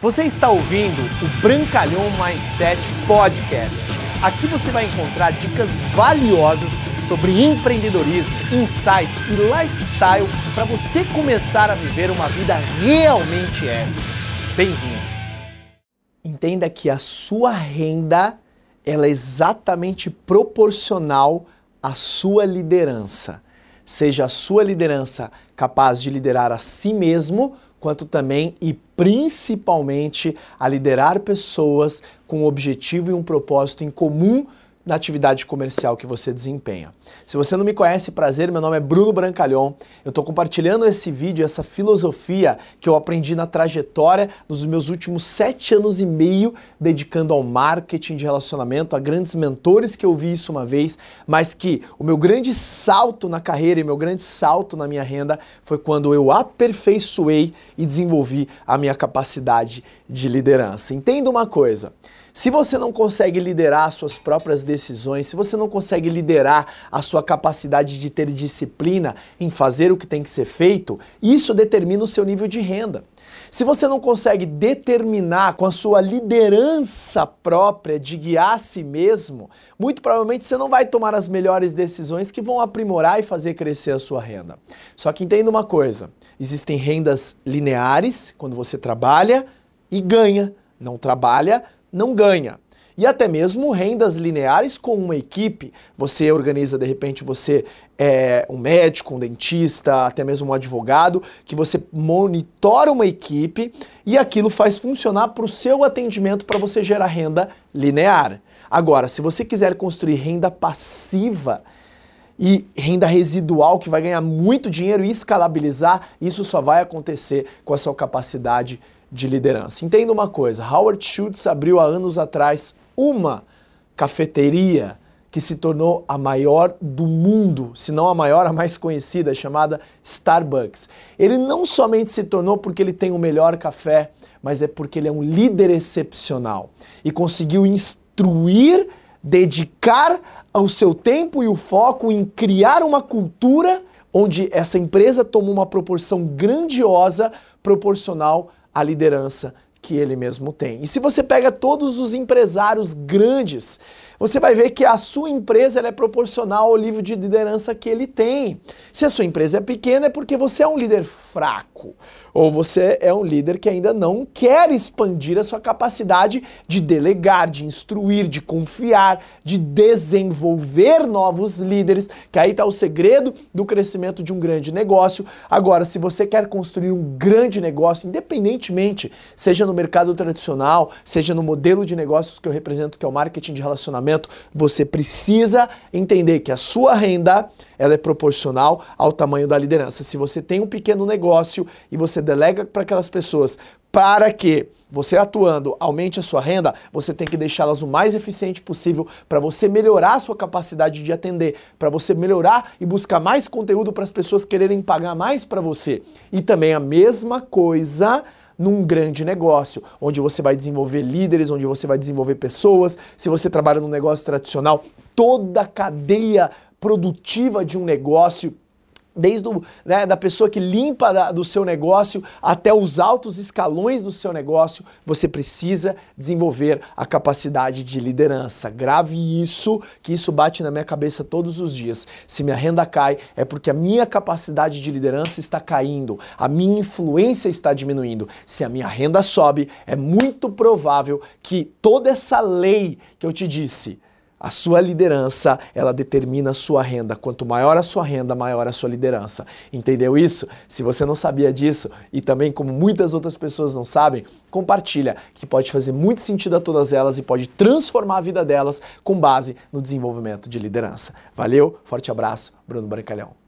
Você está ouvindo o Brancalhão Mindset Podcast. Aqui você vai encontrar dicas valiosas sobre empreendedorismo, insights e lifestyle para você começar a viver uma vida realmente épica. Bem-vindo! Entenda que a sua renda ela é exatamente proporcional à sua liderança. Seja a sua liderança capaz de liderar a si mesmo quanto também e principalmente a liderar pessoas com um objetivo e um propósito em comum na atividade comercial que você desempenha. Se você não me conhece, prazer, meu nome é Bruno Brancalhon. Eu estou compartilhando esse vídeo, essa filosofia que eu aprendi na trajetória nos meus últimos sete anos e meio, dedicando ao marketing de relacionamento, a grandes mentores que eu vi isso uma vez, mas que o meu grande salto na carreira e meu grande salto na minha renda foi quando eu aperfeiçoei e desenvolvi a minha capacidade de liderança. Entenda uma coisa. Se você não consegue liderar suas próprias decisões, se você não consegue liderar a sua capacidade de ter disciplina em fazer o que tem que ser feito, isso determina o seu nível de renda. Se você não consegue determinar com a sua liderança própria de guiar a si mesmo, muito provavelmente você não vai tomar as melhores decisões que vão aprimorar e fazer crescer a sua renda. Só que entenda uma coisa: existem rendas lineares, quando você trabalha e ganha, não trabalha, não ganha. E até mesmo rendas lineares com uma equipe. Você organiza, de repente, você é um médico, um dentista, até mesmo um advogado, que você monitora uma equipe e aquilo faz funcionar para o seu atendimento para você gerar renda linear. Agora, se você quiser construir renda passiva, e renda residual que vai ganhar muito dinheiro e escalabilizar, isso só vai acontecer com a sua capacidade de liderança. Entenda uma coisa: Howard Schultz abriu há anos atrás uma cafeteria que se tornou a maior do mundo, se não a maior, a mais conhecida, chamada Starbucks. Ele não somente se tornou porque ele tem o melhor café, mas é porque ele é um líder excepcional e conseguiu instruir, dedicar o seu tempo e o foco em criar uma cultura onde essa empresa tomou uma proporção grandiosa proporcional a liderança que ele mesmo tem. E se você pega todos os empresários grandes, você vai ver que a sua empresa é proporcional ao nível de liderança que ele tem. Se a sua empresa é pequena, é porque você é um líder fraco ou você é um líder que ainda não quer expandir a sua capacidade de delegar, de instruir, de confiar, de desenvolver novos líderes, que aí está o segredo do crescimento de um grande negócio. Agora, se você quer construir um grande negócio, independentemente, seja no mercado tradicional, seja no modelo de negócios que eu represento, que é o marketing de relacionamento, você precisa entender que a sua renda ela é proporcional ao tamanho da liderança. Se você tem um pequeno negócio e você delega para aquelas pessoas para que você atuando aumente a sua renda, você tem que deixá-las o mais eficiente possível para você melhorar a sua capacidade de atender, para você melhorar e buscar mais conteúdo para as pessoas quererem pagar mais para você. E também a mesma coisa num grande negócio, onde você vai desenvolver líderes, onde você vai desenvolver pessoas. Se você trabalha num negócio tradicional, toda a cadeia produtiva de um negócio desde o, né, da pessoa que limpa da, do seu negócio até os altos escalões do seu negócio, você precisa desenvolver a capacidade de liderança. Grave isso, que isso bate na minha cabeça todos os dias. Se minha renda cai, é porque a minha capacidade de liderança está caindo, a minha influência está diminuindo. Se a minha renda sobe, é muito provável que toda essa lei que eu te disse, a sua liderança, ela determina a sua renda. Quanto maior a sua renda, maior a sua liderança. Entendeu isso? Se você não sabia disso e também como muitas outras pessoas não sabem, compartilha, que pode fazer muito sentido a todas elas e pode transformar a vida delas com base no desenvolvimento de liderança. Valeu, forte abraço, Bruno Brancalhão.